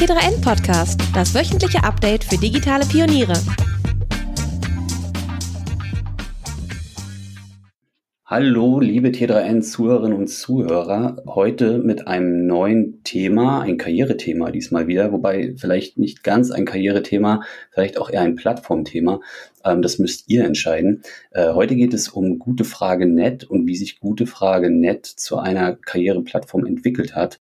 T3N Podcast, das wöchentliche Update für digitale Pioniere. Hallo, liebe T3N-Zuhörerinnen und Zuhörer. Heute mit einem neuen Thema, ein Karrierethema diesmal wieder, wobei vielleicht nicht ganz ein Karrierethema, vielleicht auch eher ein Plattformthema. Ähm, das müsst ihr entscheiden. Äh, heute geht es um Gute Frage Net und wie sich Gute Frage Net zu einer Karriereplattform entwickelt hat.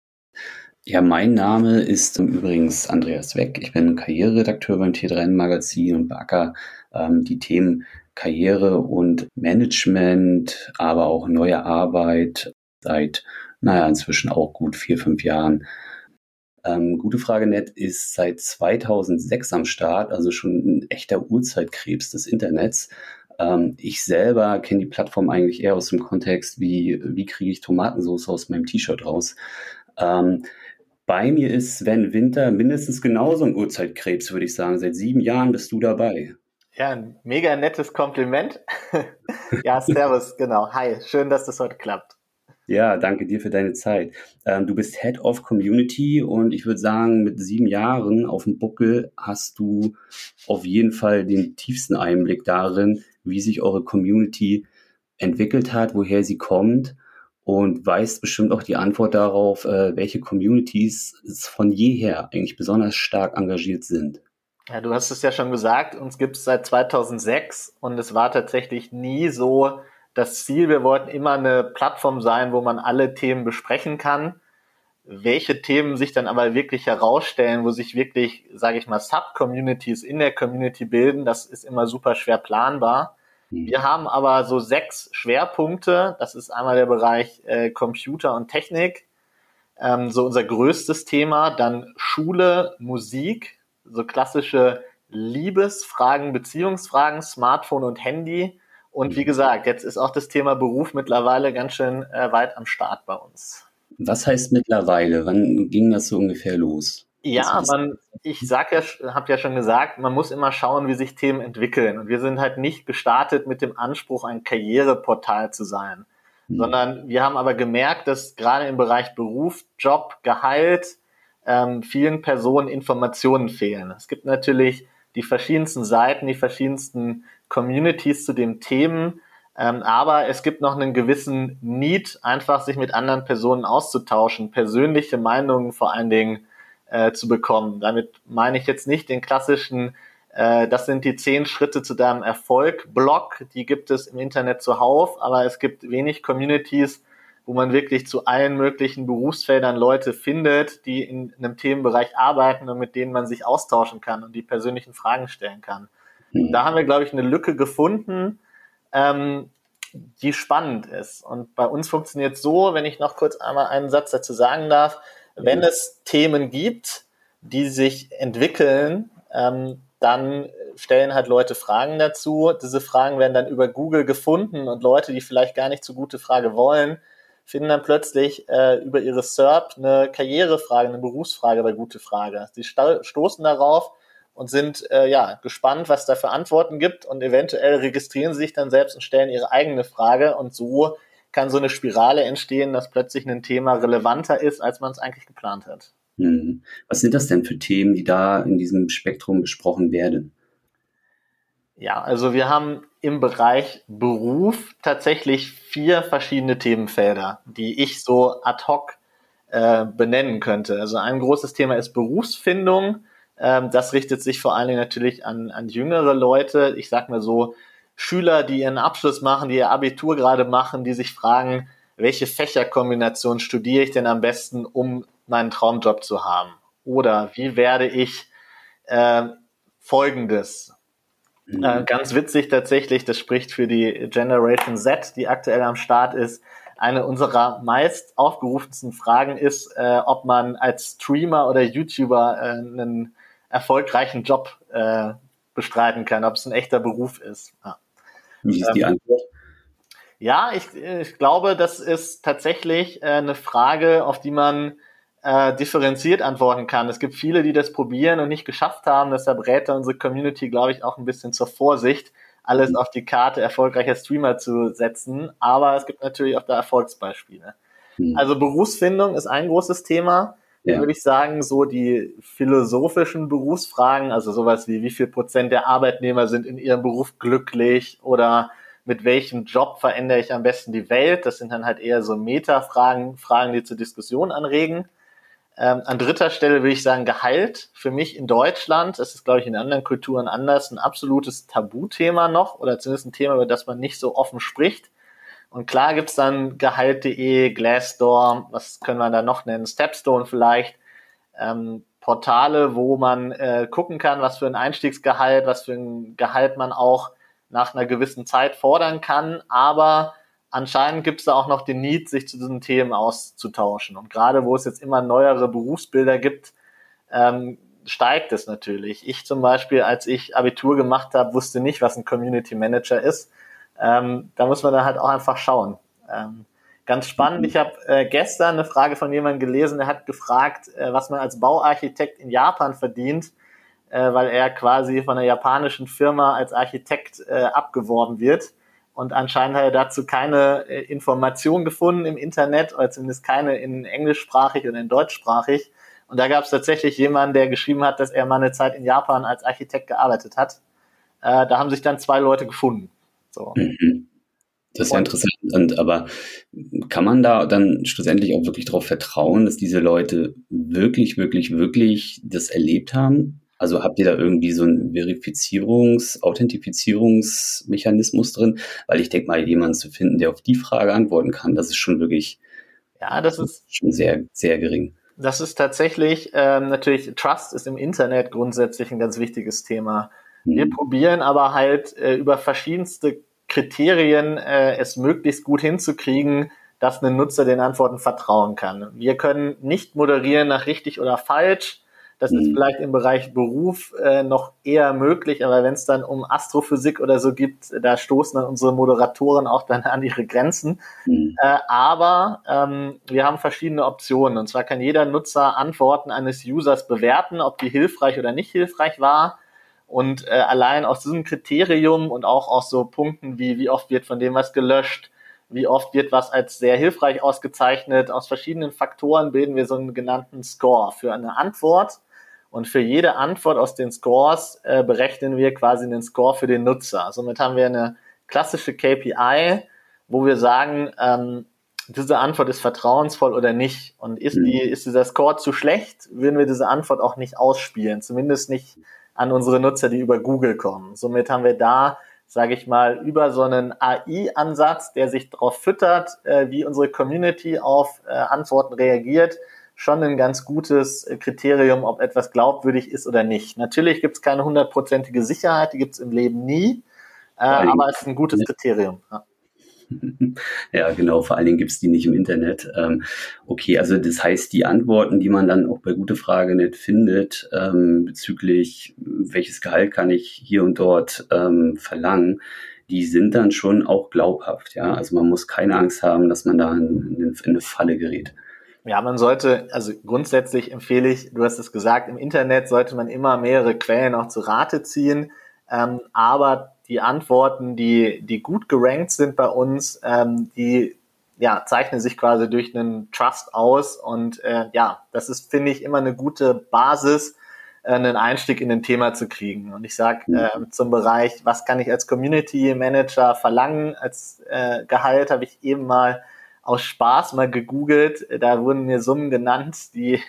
Ja, mein Name ist übrigens Andreas Weck. Ich bin Karriereredakteur beim T3N Magazin und beacker ähm, die Themen Karriere und Management, aber auch neue Arbeit seit, naja, inzwischen auch gut vier, fünf Jahren. Ähm, Gute Frage Net ist seit 2006 am Start, also schon ein echter Urzeitkrebs des Internets. Ähm, ich selber kenne die Plattform eigentlich eher aus dem Kontext, wie, wie kriege ich Tomatensauce aus meinem T-Shirt raus. Ähm, bei mir ist Sven Winter mindestens genauso ein Urzeitkrebs, würde ich sagen. Seit sieben Jahren bist du dabei. Ja, ein mega nettes Kompliment. ja, Servus, genau. Hi, schön, dass das heute klappt. Ja, danke dir für deine Zeit. Ähm, du bist Head of Community und ich würde sagen, mit sieben Jahren auf dem Buckel hast du auf jeden Fall den tiefsten Einblick darin, wie sich eure Community entwickelt hat, woher sie kommt und weißt bestimmt auch die Antwort darauf, äh, welche Communities von jeher eigentlich besonders stark engagiert sind. Ja, du hast es ja schon gesagt, uns gibt es seit 2006 und es war tatsächlich nie so das Ziel. Wir wollten immer eine Plattform sein, wo man alle Themen besprechen kann. Welche Themen sich dann aber wirklich herausstellen, wo sich wirklich, sage ich mal, Sub-Communities in der Community bilden, das ist immer super schwer planbar. Mhm. Wir haben aber so sechs Schwerpunkte. Das ist einmal der Bereich äh, Computer und Technik, ähm, so unser größtes Thema. Dann Schule, Musik, so klassische Liebesfragen, Beziehungsfragen, Smartphone und Handy. Und wie mhm. gesagt, jetzt ist auch das Thema Beruf mittlerweile ganz schön äh, weit am Start bei uns. Was heißt mittlerweile? Wann ging das so ungefähr los? Ja, man, ich sag ja, habe ja schon gesagt, man muss immer schauen, wie sich Themen entwickeln. Und wir sind halt nicht gestartet mit dem Anspruch, ein Karriereportal zu sein, mhm. sondern wir haben aber gemerkt, dass gerade im Bereich Beruf, Job, Gehalt ähm, vielen Personen Informationen fehlen. Es gibt natürlich die verschiedensten Seiten, die verschiedensten Communities zu den Themen, ähm, aber es gibt noch einen gewissen Need, einfach sich mit anderen Personen auszutauschen, persönliche Meinungen vor allen Dingen äh, zu bekommen. Damit meine ich jetzt nicht den klassischen, äh, das sind die zehn Schritte zu deinem Erfolg Blog, die gibt es im Internet zuhauf, aber es gibt wenig Communities, wo man wirklich zu allen möglichen Berufsfeldern Leute findet, die in einem Themenbereich arbeiten und mit denen man sich austauschen kann und die persönlichen Fragen stellen kann. Mhm. Da haben wir, glaube ich, eine Lücke gefunden, ähm, die spannend ist. Und bei uns funktioniert so, wenn ich noch kurz einmal einen Satz dazu sagen darf, wenn mhm. es Themen gibt, die sich entwickeln, ähm, dann stellen halt Leute Fragen dazu. Diese Fragen werden dann über Google gefunden und Leute, die vielleicht gar nicht so gute Frage wollen, finden dann plötzlich äh, über ihre SERP eine Karrierefrage, eine Berufsfrage bei Gute Frage. Sie stoßen darauf und sind äh, ja gespannt, was da für Antworten gibt und eventuell registrieren sie sich dann selbst und stellen ihre eigene Frage und so kann so eine Spirale entstehen, dass plötzlich ein Thema relevanter ist, als man es eigentlich geplant hat. Hm. Was sind das denn für Themen, die da in diesem Spektrum besprochen werden? Ja, also wir haben im Bereich Beruf tatsächlich vier verschiedene Themenfelder, die ich so ad hoc äh, benennen könnte. Also ein großes Thema ist Berufsfindung. Ähm, das richtet sich vor allen Dingen natürlich an, an jüngere Leute. Ich sag mal so, Schüler, die ihren Abschluss machen, die ihr Abitur gerade machen, die sich fragen, welche Fächerkombination studiere ich denn am besten, um meinen Traumjob zu haben? Oder wie werde ich äh, Folgendes Mhm. Äh, ganz witzig tatsächlich, das spricht für die Generation Z, die aktuell am Start ist. Eine unserer meist aufgerufensten Fragen ist, äh, ob man als Streamer oder YouTuber äh, einen erfolgreichen Job äh, bestreiten kann, ob es ein echter Beruf ist. Ja. Wie ist die ähm, Antwort? Ja, ich, ich glaube, das ist tatsächlich äh, eine Frage, auf die man äh, differenziert antworten kann. Es gibt viele, die das probieren und nicht geschafft haben. Deshalb rät unsere Community, glaube ich, auch ein bisschen zur Vorsicht, alles mhm. auf die Karte erfolgreicher Streamer zu setzen. Aber es gibt natürlich auch da Erfolgsbeispiele. Mhm. Also Berufsfindung ist ein großes Thema. Ja. würde ich sagen, so die philosophischen Berufsfragen, also sowas wie wie viel Prozent der Arbeitnehmer sind in ihrem Beruf glücklich oder mit welchem Job verändere ich am besten die Welt? Das sind dann halt eher so Metafragen, Fragen, die zur Diskussion anregen. Ähm, an dritter Stelle würde ich sagen Gehalt. Für mich in Deutschland, das ist glaube ich in anderen Kulturen anders, ein absolutes Tabuthema noch oder zumindest ein Thema, über das man nicht so offen spricht. Und klar gibt's dann Gehalt.de, Glassdoor, was können wir da noch nennen, Stepstone vielleicht, ähm, Portale, wo man äh, gucken kann, was für ein Einstiegsgehalt, was für ein Gehalt man auch nach einer gewissen Zeit fordern kann. Aber anscheinend gibt's da auch noch den Need, sich zu diesen Themen auszutauschen. Und gerade wo es jetzt immer neuere Berufsbilder gibt, ähm, steigt es natürlich. Ich zum Beispiel, als ich Abitur gemacht habe, wusste nicht, was ein Community Manager ist ähm, da muss man dann halt auch einfach schauen. Ähm, ganz spannend, mhm. ich habe äh, gestern eine Frage von jemandem gelesen, der hat gefragt, äh, was man als Bauarchitekt in Japan verdient, äh, weil er quasi von einer japanischen Firma als Architekt äh, abgeworben wird. Und anscheinend hat er dazu keine äh, Information gefunden im Internet, oder zumindest keine in englischsprachig oder in deutschsprachig. Und da gab es tatsächlich jemanden, der geschrieben hat, dass er mal eine Zeit in Japan als Architekt gearbeitet hat. Äh, da haben sich dann zwei Leute gefunden. So. Mhm. Das ist ja interessant. Und, aber kann man da dann schlussendlich auch wirklich darauf vertrauen, dass diese Leute wirklich, wirklich, wirklich das erlebt haben? Also habt ihr da irgendwie so einen Verifizierungs-, Authentifizierungsmechanismus drin? Weil ich denke mal, jemanden zu finden, der auf die Frage antworten kann, das ist schon wirklich, ja, das ist schon sehr, sehr gering. Das ist tatsächlich ähm, natürlich, Trust ist im Internet grundsätzlich ein ganz wichtiges Thema. Wir mhm. probieren aber halt äh, über verschiedenste Kriterien äh, es möglichst gut hinzukriegen, dass ein Nutzer den Antworten vertrauen kann. Wir können nicht moderieren nach richtig oder falsch. Das mhm. ist vielleicht im Bereich Beruf äh, noch eher möglich, aber wenn es dann um Astrophysik oder so gibt, da stoßen dann unsere Moderatoren auch dann an ihre Grenzen. Mhm. Äh, aber ähm, wir haben verschiedene Optionen. Und zwar kann jeder Nutzer Antworten eines Users bewerten, ob die hilfreich oder nicht hilfreich war. Und äh, allein aus diesem Kriterium und auch aus so Punkten wie, wie oft wird von dem was gelöscht, wie oft wird was als sehr hilfreich ausgezeichnet, aus verschiedenen Faktoren bilden wir so einen genannten Score für eine Antwort. Und für jede Antwort aus den Scores äh, berechnen wir quasi einen Score für den Nutzer. Somit haben wir eine klassische KPI, wo wir sagen, ähm, diese Antwort ist vertrauensvoll oder nicht. Und ist, die, ist dieser Score zu schlecht, würden wir diese Antwort auch nicht ausspielen. Zumindest nicht an unsere Nutzer, die über Google kommen. Somit haben wir da, sage ich mal, über so einen AI-Ansatz, der sich darauf füttert, äh, wie unsere Community auf äh, Antworten reagiert, schon ein ganz gutes Kriterium, ob etwas glaubwürdig ist oder nicht. Natürlich gibt es keine hundertprozentige Sicherheit, die gibt es im Leben nie, äh, aber es ist ein gutes Kriterium. Ja. Ja, genau, vor allen Dingen gibt es die nicht im Internet. Ähm, okay, also das heißt, die Antworten, die man dann auch bei Gute Frage nicht findet, ähm, bezüglich welches Gehalt kann ich hier und dort ähm, verlangen, die sind dann schon auch glaubhaft. Ja, also man muss keine Angst haben, dass man da in, in eine Falle gerät. Ja, man sollte, also grundsätzlich empfehle ich, du hast es gesagt, im Internet sollte man immer mehrere Quellen auch zu Rate ziehen. Ähm, aber die Antworten, die, die gut gerankt sind bei uns, ähm, die ja, zeichnen sich quasi durch einen Trust aus. Und äh, ja, das ist, finde ich, immer eine gute Basis, äh, einen Einstieg in ein Thema zu kriegen. Und ich sage mhm. äh, zum Bereich, was kann ich als Community Manager verlangen als äh, Gehalt, habe ich eben mal aus Spaß mal gegoogelt. Da wurden mir Summen genannt, die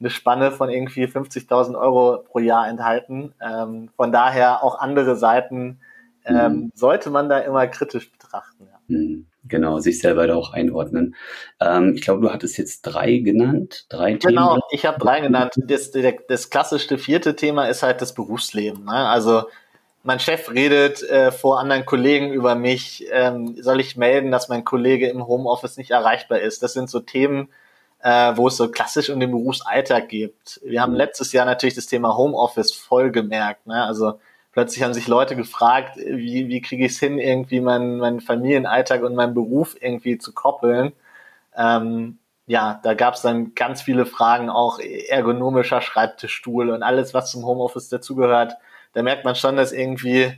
eine Spanne von irgendwie 50.000 Euro pro Jahr enthalten. Ähm, von daher auch andere Seiten ähm, mhm. sollte man da immer kritisch betrachten. Ja. Mhm. Genau, sich selber da auch einordnen. Ähm, ich glaube, du hattest jetzt drei genannt, drei genau, Themen. Genau, ich habe drei genannt. Das, das klassischste vierte Thema ist halt das Berufsleben. Ne? Also mein Chef redet äh, vor anderen Kollegen über mich. Ähm, soll ich melden, dass mein Kollege im Homeoffice nicht erreichbar ist? Das sind so Themen, äh, wo es so klassisch um den Berufsalltag geht. Wir haben mhm. letztes Jahr natürlich das Thema Homeoffice voll gemerkt. Ne? Also plötzlich haben sich Leute gefragt, wie, wie kriege ich es hin, irgendwie meinen, meinen Familienalltag und meinen Beruf irgendwie zu koppeln. Ähm, ja, da gab es dann ganz viele Fragen, auch ergonomischer Schreibtischstuhl und alles, was zum Homeoffice dazugehört. Da merkt man schon, dass irgendwie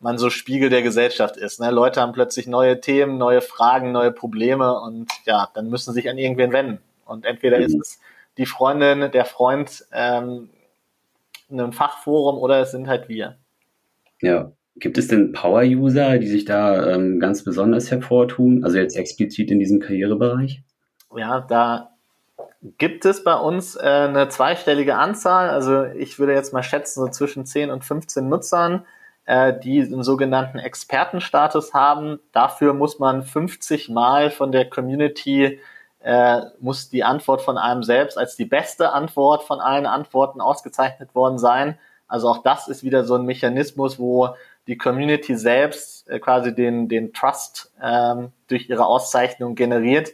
man so Spiegel der Gesellschaft ist. Ne? Leute haben plötzlich neue Themen, neue Fragen, neue Probleme und ja, dann müssen sich an irgendwen wenden. Und entweder mhm. ist es die Freundin, der Freund, ähm, ein Fachforum oder es sind halt wir. Ja. Gibt es denn Power-User, die sich da ähm, ganz besonders hervortun? Also jetzt explizit in diesem Karrierebereich? Ja, da gibt es bei uns äh, eine zweistellige Anzahl. Also ich würde jetzt mal schätzen, so zwischen 10 und 15 Nutzern, äh, die einen sogenannten Expertenstatus haben. Dafür muss man 50 Mal von der Community äh, muss die Antwort von einem selbst als die beste Antwort von allen Antworten ausgezeichnet worden sein. Also auch das ist wieder so ein Mechanismus, wo die Community selbst äh, quasi den, den Trust ähm, durch ihre Auszeichnung generiert.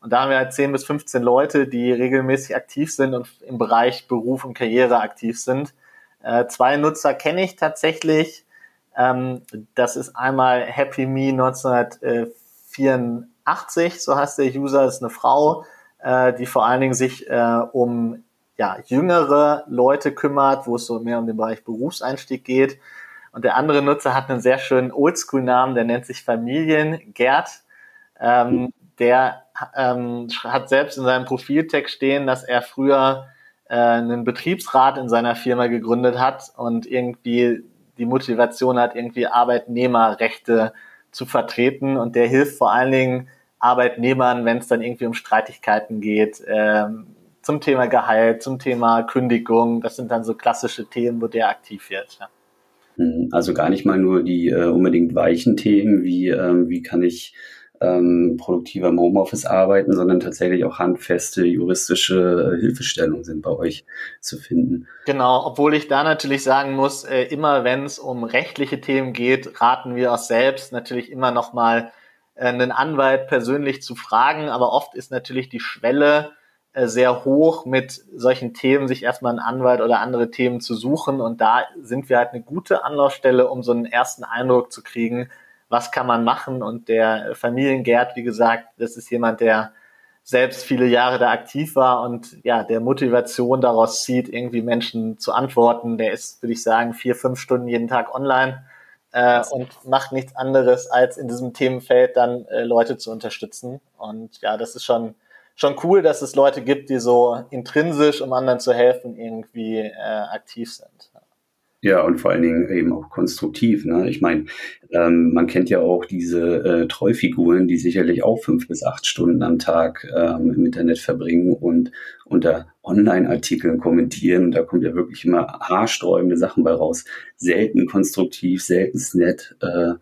Und da haben wir halt 10 bis 15 Leute, die regelmäßig aktiv sind und im Bereich Beruf und Karriere aktiv sind. Äh, zwei Nutzer kenne ich tatsächlich. Ähm, das ist einmal Happy Me 1984, so heißt der User, ist eine Frau, äh, die vor allen Dingen sich äh, um ja, jüngere Leute kümmert, wo es so mehr um den Bereich Berufseinstieg geht. Und der andere Nutzer hat einen sehr schönen Oldschool-Namen, der nennt sich Familiengerd. Ähm, der ähm, hat selbst in seinem Profiltext stehen, dass er früher äh, einen Betriebsrat in seiner Firma gegründet hat und irgendwie die Motivation hat, irgendwie Arbeitnehmerrechte zu vertreten. Und der hilft vor allen Dingen Arbeitnehmern, wenn es dann irgendwie um Streitigkeiten geht, ähm, zum Thema Gehalt, zum Thema Kündigung. Das sind dann so klassische Themen, wo der aktiv wird. Ja. Hm, also gar nicht mal nur die äh, unbedingt weichen Themen, wie, ähm, wie kann ich ähm, produktiver im Homeoffice arbeiten, sondern tatsächlich auch handfeste juristische äh, Hilfestellungen sind bei euch zu finden. Genau, obwohl ich da natürlich sagen muss, äh, immer wenn es um rechtliche Themen geht, raten wir auch selbst natürlich immer nochmal äh, einen Anwalt persönlich zu fragen, aber oft ist natürlich die Schwelle, äh, sehr hoch, mit solchen Themen sich erstmal einen Anwalt oder andere Themen zu suchen. Und da sind wir halt eine gute Anlaufstelle, um so einen ersten Eindruck zu kriegen, was kann man machen. Und der Familiengerd, wie gesagt, das ist jemand, der selbst viele Jahre da aktiv war und ja, der Motivation daraus zieht, irgendwie Menschen zu antworten. Der ist, würde ich sagen, vier, fünf Stunden jeden Tag online äh, und macht nichts anderes, als in diesem Themenfeld dann äh, Leute zu unterstützen. Und ja, das ist schon schon cool, dass es Leute gibt, die so intrinsisch, um anderen zu helfen, irgendwie äh, aktiv sind. Ja, und vor allen Dingen eben auch konstruktiv. Ne? Ich meine, ähm, man kennt ja auch diese äh, Treufiguren, die sicherlich auch fünf bis acht Stunden am Tag ähm, im Internet verbringen und unter Online-Artikeln kommentieren. Und da kommt ja wirklich immer haarsträubende Sachen bei raus. Selten konstruktiv, selten nett. Äh,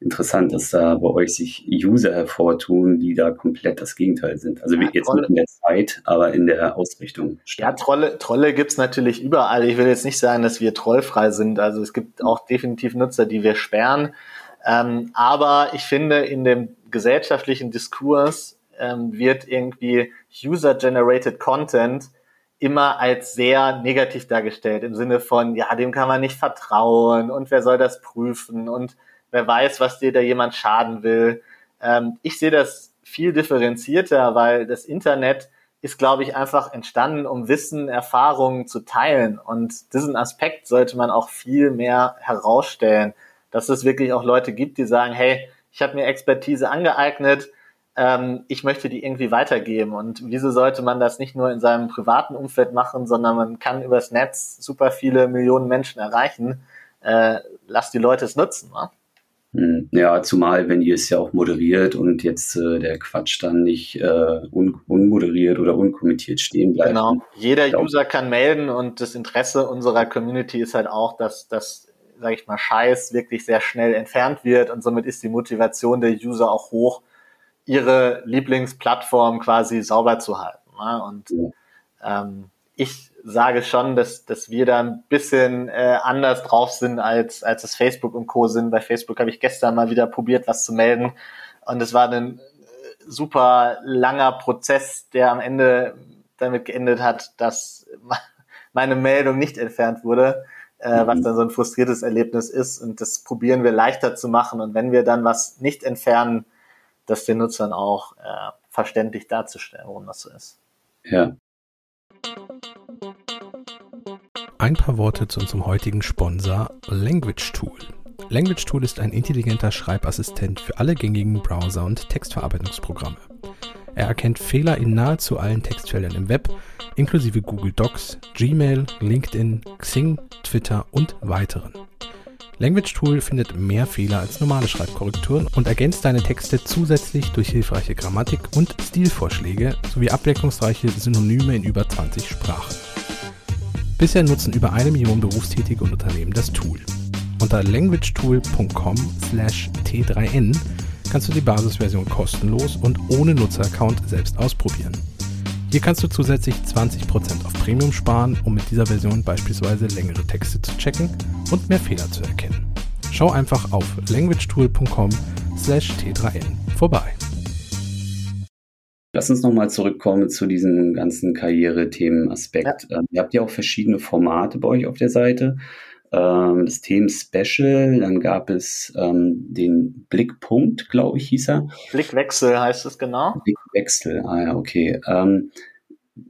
interessant, dass da bei euch sich User hervortun, die da komplett das Gegenteil sind. Also ja, jetzt nicht in der Zeit, aber in der Ausrichtung. Ja, Trolle, Trolle gibt's natürlich überall. Ich will jetzt nicht sagen, dass wir trollfrei sind. Also es gibt auch definitiv Nutzer, die wir sperren. Ähm, aber ich finde, in dem gesellschaftlichen Diskurs ähm, wird irgendwie User-Generated Content immer als sehr negativ dargestellt, im Sinne von, ja, dem kann man nicht vertrauen und wer soll das prüfen und wer weiß, was dir da jemand schaden will. Ähm, ich sehe das viel differenzierter, weil das Internet ist, glaube ich, einfach entstanden, um Wissen, Erfahrungen zu teilen. Und diesen Aspekt sollte man auch viel mehr herausstellen, dass es wirklich auch Leute gibt, die sagen, hey, ich habe mir Expertise angeeignet, ähm, ich möchte die irgendwie weitergeben. Und wieso sollte man das nicht nur in seinem privaten Umfeld machen, sondern man kann übers Netz super viele Millionen Menschen erreichen. Äh, lass die Leute es nutzen. Ne? Hm, ja, zumal, wenn ihr es ja auch moderiert und jetzt äh, der Quatsch dann nicht äh, un unmoderiert oder unkommentiert stehen bleibt. Genau. Jeder User kann melden und das Interesse unserer Community ist halt auch, dass das, sage ich mal, Scheiß wirklich sehr schnell entfernt wird und somit ist die Motivation der User auch hoch, ihre Lieblingsplattform quasi sauber zu halten. Ne? Und ja. ähm, ich sage schon, dass, dass wir da ein bisschen äh, anders drauf sind, als, als es Facebook und Co. sind. Bei Facebook habe ich gestern mal wieder probiert, was zu melden. Und es war ein äh, super langer Prozess, der am Ende damit geendet hat, dass meine Meldung nicht entfernt wurde, äh, mhm. was dann so ein frustriertes Erlebnis ist. Und das probieren wir leichter zu machen. Und wenn wir dann was nicht entfernen, das den Nutzern auch äh, verständlich darzustellen, warum das so ist. Ja. Ein paar Worte zu unserem heutigen Sponsor Language Tool. Language Tool ist ein intelligenter Schreibassistent für alle gängigen Browser und Textverarbeitungsprogramme. Er erkennt Fehler in nahezu allen Textfeldern im Web, inklusive Google Docs, Gmail, LinkedIn, Xing, Twitter und weiteren. Language Tool findet mehr Fehler als normale Schreibkorrekturen und ergänzt deine Texte zusätzlich durch hilfreiche Grammatik und Stilvorschläge sowie abwechslungsreiche Synonyme in über 20 Sprachen. Bisher nutzen über eine Million berufstätige und Unternehmen das Tool. Unter languagetool.com/t3n kannst du die Basisversion kostenlos und ohne Nutzeraccount selbst ausprobieren. Hier kannst du zusätzlich 20% auf Premium sparen, um mit dieser Version beispielsweise längere Texte zu checken und mehr Fehler zu erkennen. Schau einfach auf languagetool.com/t3n vorbei. Lass uns nochmal zurückkommen zu diesem ganzen Karriere-Themen-Aspekt. Ja. Ähm, ihr habt ja auch verschiedene Formate bei euch auf der Seite. Ähm, das Themen-Special, dann gab es ähm, den Blickpunkt, glaube ich, hieß er. Blickwechsel heißt es genau. Blickwechsel, ah ja, okay. Ähm,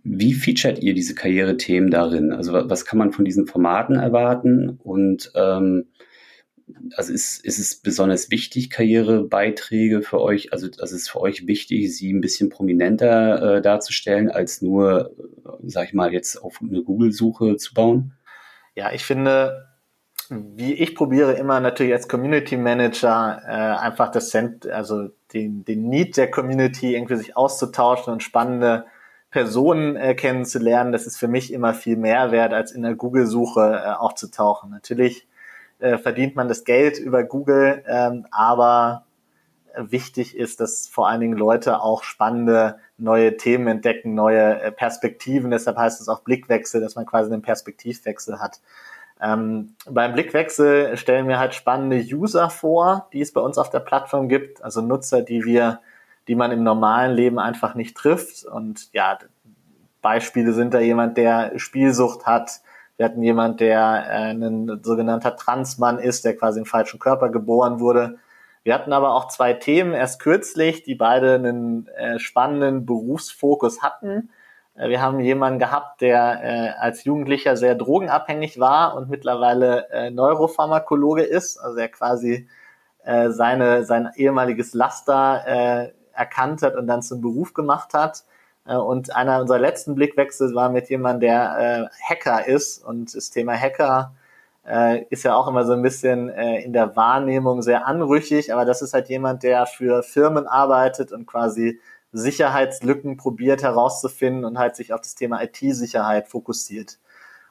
wie featuret ihr diese Karrierethemen darin? Also was kann man von diesen Formaten erwarten? Und ähm, also ist, ist es besonders wichtig, Karrierebeiträge für euch, also, also ist es für euch wichtig, sie ein bisschen prominenter äh, darzustellen, als nur, äh, sag ich mal, jetzt auf eine Google-Suche zu bauen? Ja, ich finde, wie ich probiere immer natürlich als Community Manager äh, einfach das Cent, also den, den Need der Community irgendwie sich auszutauschen und spannende Personen äh, kennenzulernen. Das ist für mich immer viel mehr wert, als in der Google-Suche äh, aufzutauchen. Natürlich äh, verdient man das Geld über Google, ähm, aber wichtig ist, dass vor allen Dingen Leute auch spannende neue Themen entdecken, neue äh, Perspektiven. Deshalb heißt es auch Blickwechsel, dass man quasi einen Perspektivwechsel hat. Ähm, beim Blickwechsel stellen wir halt spannende User vor, die es bei uns auf der Plattform gibt, also Nutzer, die wir, die man im normalen Leben einfach nicht trifft. Und ja, Beispiele sind da jemand, der Spielsucht hat. Wir hatten jemand, der äh, ein sogenannter Transmann ist, der quasi im falschen Körper geboren wurde. Wir hatten aber auch zwei Themen erst kürzlich, die beide einen äh, spannenden Berufsfokus hatten. Äh, wir haben jemanden gehabt, der äh, als Jugendlicher sehr drogenabhängig war und mittlerweile äh, Neuropharmakologe ist, also er quasi äh, seine, sein ehemaliges Laster äh, erkannt hat und dann zum Beruf gemacht hat. Äh, und einer unserer letzten Blickwechsel war mit jemandem, der äh, Hacker ist und das Thema Hacker äh, ist ja auch immer so ein bisschen äh, in der Wahrnehmung sehr anrüchig, aber das ist halt jemand, der für Firmen arbeitet und quasi Sicherheitslücken probiert herauszufinden und halt sich auf das Thema IT-Sicherheit fokussiert.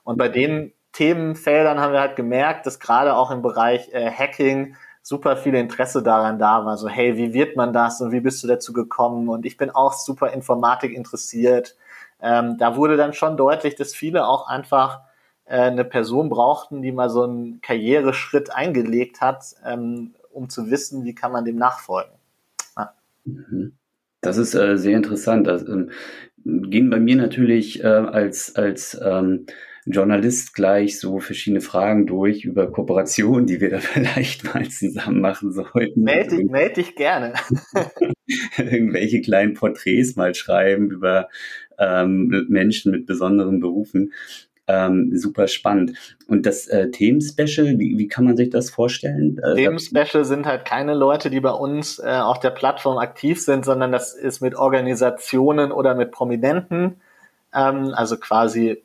Und bei den Themenfeldern haben wir halt gemerkt, dass gerade auch im Bereich äh, Hacking super viel Interesse daran da war. So, hey, wie wird man das und wie bist du dazu gekommen? Und ich bin auch super Informatik interessiert. Ähm, da wurde dann schon deutlich, dass viele auch einfach äh, eine Person brauchten, die mal so einen Karriereschritt eingelegt hat, ähm, um zu wissen, wie kann man dem nachfolgen. Ja. Mhm. Das ist äh, sehr interessant. Das ähm, gehen bei mir natürlich äh, als, als ähm, Journalist gleich so verschiedene Fragen durch über Kooperationen, die wir da vielleicht mal zusammen machen sollten. Meld dich, meld dich gerne. Irgendwelche kleinen Porträts mal schreiben über ähm, Menschen mit besonderen Berufen. Ähm, super spannend. Und das äh, Themen-Special, wie, wie kann man sich das vorstellen? Äh, Themen-Special sind halt keine Leute, die bei uns äh, auf der Plattform aktiv sind, sondern das ist mit Organisationen oder mit Prominenten, ähm, also quasi,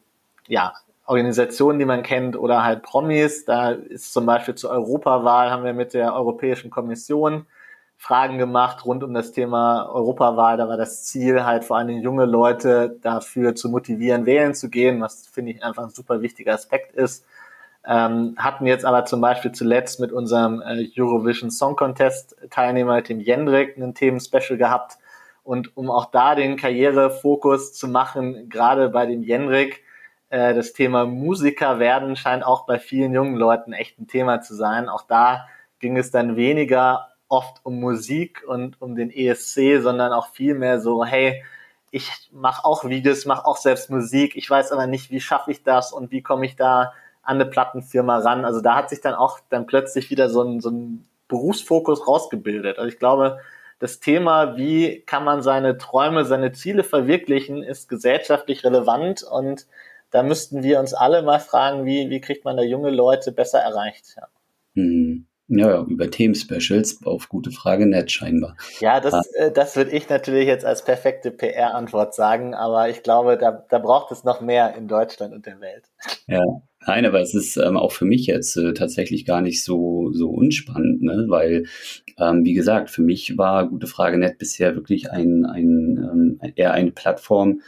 ja, Organisationen, die man kennt oder halt Promis. Da ist zum Beispiel zur Europawahl haben wir mit der Europäischen Kommission Fragen gemacht rund um das Thema Europawahl. Da war das Ziel halt vor allen Dingen junge Leute dafür zu motivieren, wählen zu gehen, was finde ich einfach ein super wichtiger Aspekt ist. Ähm, hatten jetzt aber zum Beispiel zuletzt mit unserem äh, Eurovision Song Contest Teilnehmer, dem Jendrik, ein Themen-Special gehabt. Und um auch da den Karrierefokus zu machen, gerade bei dem Jendrik, äh, das Thema Musiker werden scheint auch bei vielen jungen Leuten echt ein Thema zu sein. Auch da ging es dann weniger oft um Musik und um den ESC, sondern auch viel mehr so, hey, ich mache auch Videos, mache auch selbst Musik, ich weiß aber nicht, wie schaffe ich das und wie komme ich da an eine Plattenfirma ran. Also da hat sich dann auch dann plötzlich wieder so ein, so ein Berufsfokus rausgebildet. Also ich glaube, das Thema, wie kann man seine Träume, seine Ziele verwirklichen, ist gesellschaftlich relevant und da müssten wir uns alle mal fragen, wie, wie kriegt man da junge Leute besser erreicht. Ja. Mhm. Ja, über Themen-Specials auf gute Frage nett scheinbar. Ja, das, ah. äh, das würde ich natürlich jetzt als perfekte PR-Antwort sagen, aber ich glaube, da, da braucht es noch mehr in Deutschland und der Welt. Ja, nein, aber es ist ähm, auch für mich jetzt äh, tatsächlich gar nicht so, so unspannend, ne? weil, ähm, wie gesagt, für mich war gute Frage nett bisher wirklich ein, ein ähm, eher eine Plattform,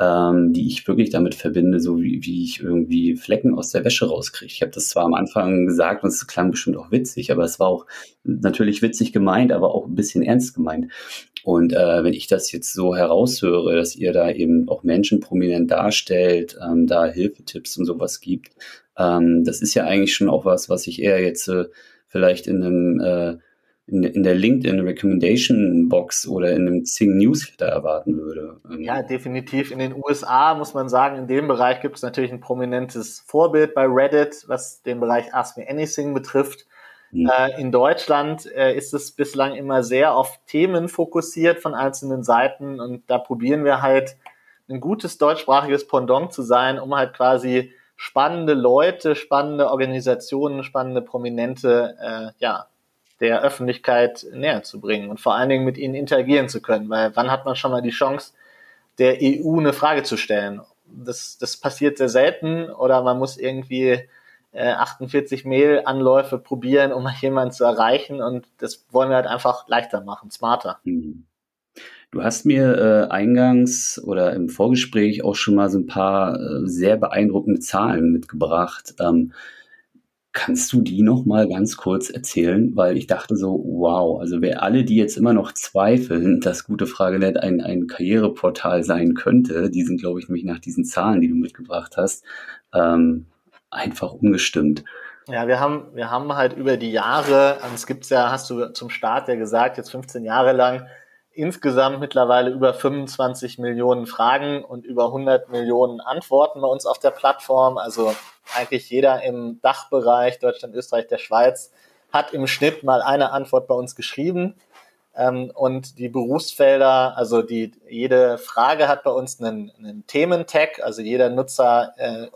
ähm, die ich wirklich damit verbinde, so wie, wie ich irgendwie Flecken aus der Wäsche rauskriege. Ich habe das zwar am Anfang gesagt und es klang bestimmt auch witzig, aber es war auch natürlich witzig gemeint, aber auch ein bisschen ernst gemeint. Und äh, wenn ich das jetzt so heraushöre, dass ihr da eben auch Menschen prominent darstellt, ähm, da Hilfetipps und sowas gibt, ähm, das ist ja eigentlich schon auch was, was ich eher jetzt äh, vielleicht in einem äh, in, in der LinkedIn Recommendation Box oder in einem Xing Newsletter erwarten würde. Ähm, ja, definitiv. In den USA muss man sagen, in dem Bereich gibt es natürlich ein prominentes Vorbild bei Reddit, was den Bereich Ask Me Anything betrifft. Mhm. Äh, in Deutschland äh, ist es bislang immer sehr auf Themen fokussiert von einzelnen Seiten und da probieren wir halt ein gutes deutschsprachiges Pendant zu sein, um halt quasi spannende Leute, spannende Organisationen, spannende Prominente äh, ja, der Öffentlichkeit näher zu bringen und vor allen Dingen mit ihnen interagieren zu können. Weil wann hat man schon mal die Chance, der EU eine Frage zu stellen? Das, das passiert sehr selten oder man muss irgendwie äh, 48 Mail-Anläufe probieren, um jemanden zu erreichen und das wollen wir halt einfach leichter machen, smarter. Mhm. Du hast mir äh, eingangs oder im Vorgespräch auch schon mal so ein paar äh, sehr beeindruckende Zahlen mitgebracht. Ähm, Kannst du die noch mal ganz kurz erzählen? Weil ich dachte so, wow, also wer alle, die jetzt immer noch zweifeln, dass Gute Frage nicht ein, ein Karriereportal sein könnte, die sind, glaube ich, nämlich nach diesen Zahlen, die du mitgebracht hast, ähm, einfach umgestimmt. Ja, wir haben, wir haben halt über die Jahre, es gibt ja, hast du zum Start ja gesagt, jetzt 15 Jahre lang, insgesamt mittlerweile über 25 Millionen Fragen und über 100 Millionen Antworten bei uns auf der Plattform. Also eigentlich jeder im Dachbereich Deutschland, Österreich, der Schweiz hat im Schnitt mal eine Antwort bei uns geschrieben. Ähm, und die Berufsfelder, also die, jede Frage hat bei uns einen, einen Thementag, also jeder Nutzer äh,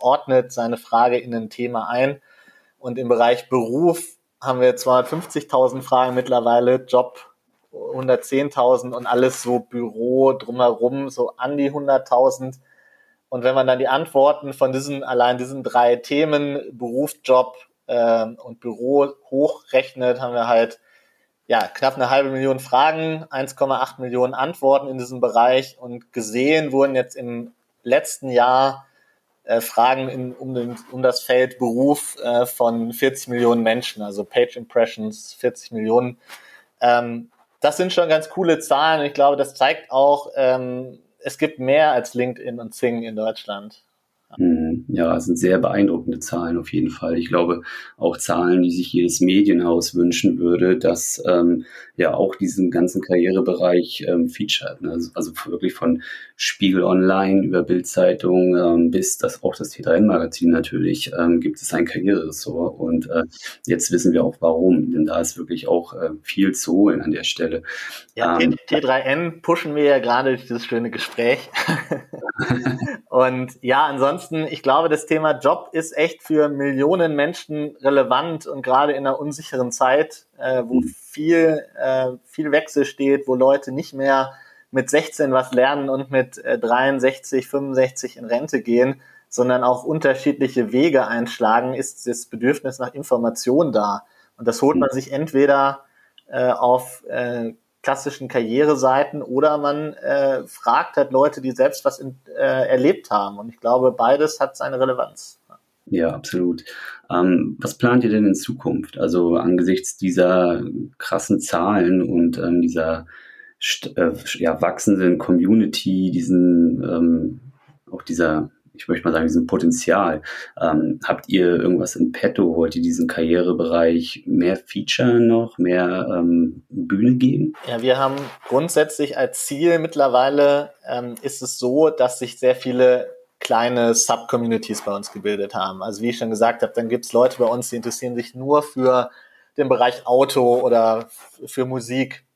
ordnet seine Frage in ein Thema ein. Und im Bereich Beruf haben wir 250.000 Fragen mittlerweile, Job 110.000 und alles so Büro drumherum, so an die 100.000. Und wenn man dann die Antworten von diesen, allein diesen drei Themen, Beruf, Job äh, und Büro hochrechnet, haben wir halt ja, knapp eine halbe Million Fragen, 1,8 Millionen Antworten in diesem Bereich und gesehen wurden jetzt im letzten Jahr äh, Fragen in, um, den, um das Feld Beruf äh, von 40 Millionen Menschen, also Page Impressions 40 Millionen. Ähm, das sind schon ganz coole Zahlen. Ich glaube, das zeigt auch, ähm, es gibt mehr als LinkedIn und Zing in Deutschland. Mhm. Ja, es sind sehr beeindruckende Zahlen auf jeden Fall. Ich glaube auch Zahlen, die sich jedes Medienhaus wünschen würde, dass ähm, ja auch diesen ganzen Karrierebereich ähm, featured. Ne? Also, also, wirklich von Spiegel Online über Bildzeitung ähm, bis das auch das T3N-Magazin natürlich ähm, gibt es ein Karriereressort und äh, jetzt wissen wir auch warum, denn da ist wirklich auch äh, viel zu holen an der Stelle. Ja, ähm, T3N pushen wir ja gerade durch dieses schöne Gespräch. und ja, ansonsten, ich glaube, das Thema Job ist echt für Millionen Menschen relevant und gerade in einer unsicheren Zeit, äh, wo mhm. viel, äh, viel Wechsel steht, wo Leute nicht mehr mit 16 was lernen und mit äh, 63, 65 in Rente gehen, sondern auch unterschiedliche Wege einschlagen, ist das Bedürfnis nach Information da. Und das holt man sich entweder äh, auf äh, klassischen Karriereseiten oder man äh, fragt halt Leute, die selbst was in, äh, erlebt haben. Und ich glaube, beides hat seine Relevanz. Ja, absolut. Ähm, was plant ihr denn in Zukunft? Also angesichts dieser krassen Zahlen und ähm, dieser äh, ja, wachsenden Community, diesen ähm, auch dieser, ich möchte mal sagen, diesem Potenzial. Ähm, habt ihr irgendwas in petto? Wollt ihr diesen Karrierebereich mehr Feature noch, mehr ähm, Bühne geben? Ja, wir haben grundsätzlich als Ziel mittlerweile ähm, ist es so, dass sich sehr viele kleine Sub-Communities bei uns gebildet haben. Also wie ich schon gesagt habe, dann gibt es Leute bei uns, die interessieren sich nur für den Bereich Auto oder für Musik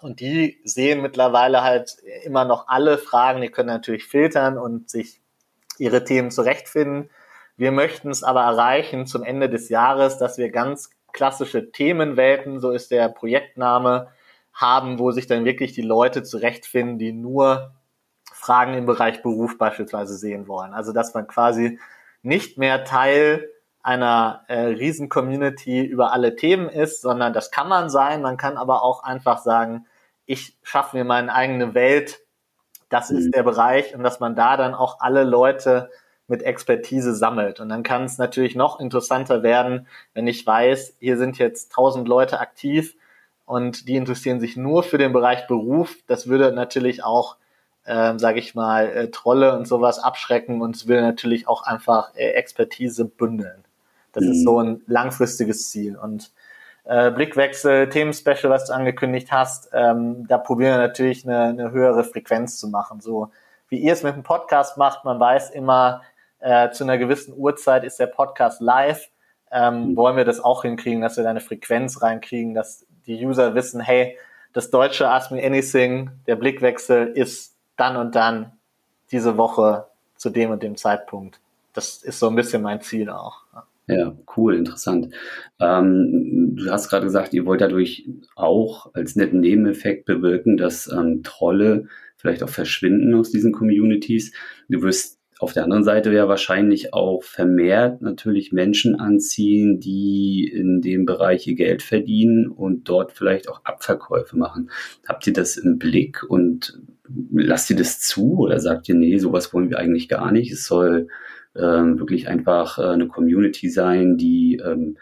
und die sehen mittlerweile halt immer noch alle Fragen, die können natürlich filtern und sich ihre Themen zurechtfinden. Wir möchten es aber erreichen zum Ende des Jahres, dass wir ganz klassische Themenwelten, so ist der Projektname, haben, wo sich dann wirklich die Leute zurechtfinden, die nur Fragen im Bereich Beruf beispielsweise sehen wollen. Also dass man quasi nicht mehr Teil einer äh, riesen Community über alle Themen ist, sondern das kann man sein. Man kann aber auch einfach sagen, ich schaffe mir meine eigene Welt. Das ist mhm. der Bereich und dass man da dann auch alle Leute mit Expertise sammelt. Und dann kann es natürlich noch interessanter werden, wenn ich weiß, hier sind jetzt tausend Leute aktiv und die interessieren sich nur für den Bereich Beruf. Das würde natürlich auch, äh, sage ich mal, äh, Trolle und sowas abschrecken und es will natürlich auch einfach äh, Expertise bündeln. Das mhm. ist so ein langfristiges Ziel. Und äh, Blickwechsel, Themenspecial, was du angekündigt hast, ähm, da probieren wir natürlich eine, eine höhere Frequenz zu machen. So wie ihr es mit dem Podcast macht, man weiß immer, äh, zu einer gewissen Uhrzeit ist der Podcast live. Ähm, wollen wir das auch hinkriegen, dass wir da eine Frequenz reinkriegen, dass die User wissen, hey, das deutsche Ask Me Anything, der Blickwechsel ist dann und dann diese Woche zu dem und dem Zeitpunkt. Das ist so ein bisschen mein Ziel auch. Ja, cool, interessant. Ähm, du hast gerade gesagt, ihr wollt dadurch auch als netten Nebeneffekt bewirken, dass ähm, Trolle vielleicht auch verschwinden aus diesen Communities. Du wirst auf der anderen Seite ja wahrscheinlich auch vermehrt natürlich Menschen anziehen, die in dem Bereich ihr Geld verdienen und dort vielleicht auch Abverkäufe machen. Habt ihr das im Blick und lasst ihr das zu oder sagt ihr, nee, sowas wollen wir eigentlich gar nicht? Es soll ähm, wirklich einfach äh, eine Community sein, die ähm,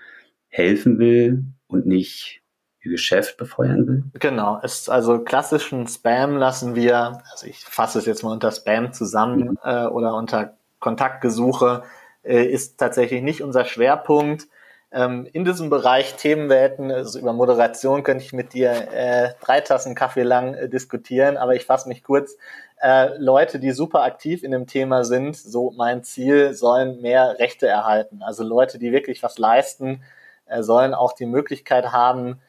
helfen will und nicht ihr Geschäft befeuern will? Genau, ist also klassischen Spam lassen wir, also ich fasse es jetzt mal unter Spam zusammen mhm. äh, oder unter Kontaktgesuche, äh, ist tatsächlich nicht unser Schwerpunkt. Ähm, in diesem Bereich Themenwelten, also über Moderation könnte ich mit dir äh, drei Tassen Kaffee lang äh, diskutieren, aber ich fasse mich kurz. Äh, Leute, die super aktiv in dem Thema sind, so mein Ziel, sollen mehr Rechte erhalten. Also Leute, die wirklich was leisten, äh, sollen auch die Möglichkeit haben,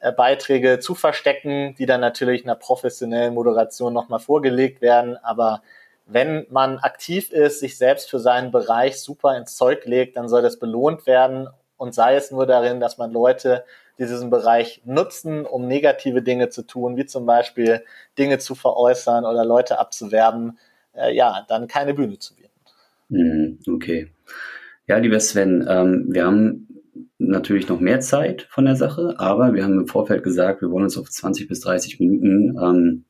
äh, Beiträge zu verstecken, die dann natürlich einer professionellen Moderation nochmal vorgelegt werden. Aber wenn man aktiv ist, sich selbst für seinen Bereich super ins Zeug legt, dann soll das belohnt werden und sei es nur darin, dass man Leute, die diesen Bereich nutzen, um negative Dinge zu tun, wie zum Beispiel Dinge zu veräußern oder Leute abzuwerben, äh, ja, dann keine Bühne zu bieten. Mhm, okay. Ja, lieber Sven, ähm, wir haben natürlich noch mehr Zeit von der Sache, aber wir haben im Vorfeld gesagt, wir wollen uns auf 20 bis 30 Minuten ähm,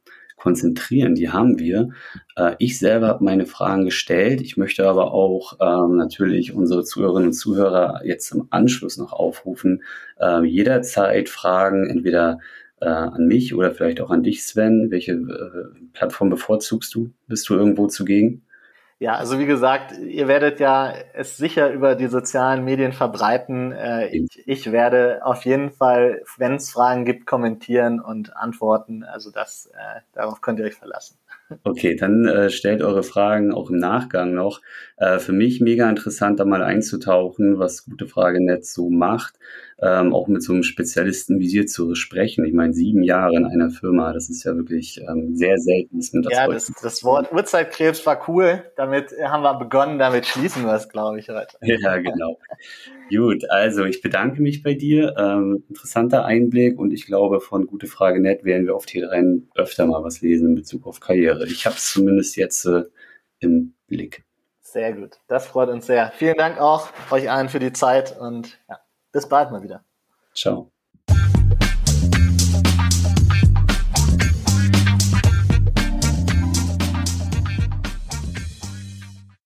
konzentrieren. Die haben wir. Äh, ich selber habe meine Fragen gestellt. Ich möchte aber auch ähm, natürlich unsere Zuhörerinnen und Zuhörer jetzt im Anschluss noch aufrufen, äh, jederzeit Fragen entweder äh, an mich oder vielleicht auch an dich, Sven. Welche äh, Plattform bevorzugst du? Bist du irgendwo zugegen? Ja, also wie gesagt, ihr werdet ja es sicher über die sozialen Medien verbreiten. Äh, ich, ich, werde auf jeden Fall, wenn es Fragen gibt, kommentieren und antworten. Also das, äh, darauf könnt ihr euch verlassen. Okay, dann äh, stellt eure Fragen auch im Nachgang noch. Äh, für mich mega interessant, da mal einzutauchen, was Gute Frage Netz so macht ähm, auch mit so einem Spezialisten wie dir zu sprechen. Ich meine, sieben Jahre in einer Firma, das ist ja wirklich ähm, sehr selten. Das ja, das, das Wort Uhrzeitkrebs war cool. Damit haben wir begonnen, damit schließen wir es, glaube ich, heute. Ja, genau. Gut, also ich bedanke mich bei dir. Ähm, interessanter Einblick und ich glaube, von Gute Frage Net werden wir auf T3 öfter mal was lesen in Bezug auf Karriere. Ich habe es zumindest jetzt äh, im Blick. Sehr gut. Das freut uns sehr. Vielen Dank auch euch allen für die Zeit und ja. Bis bald mal wieder. Ciao.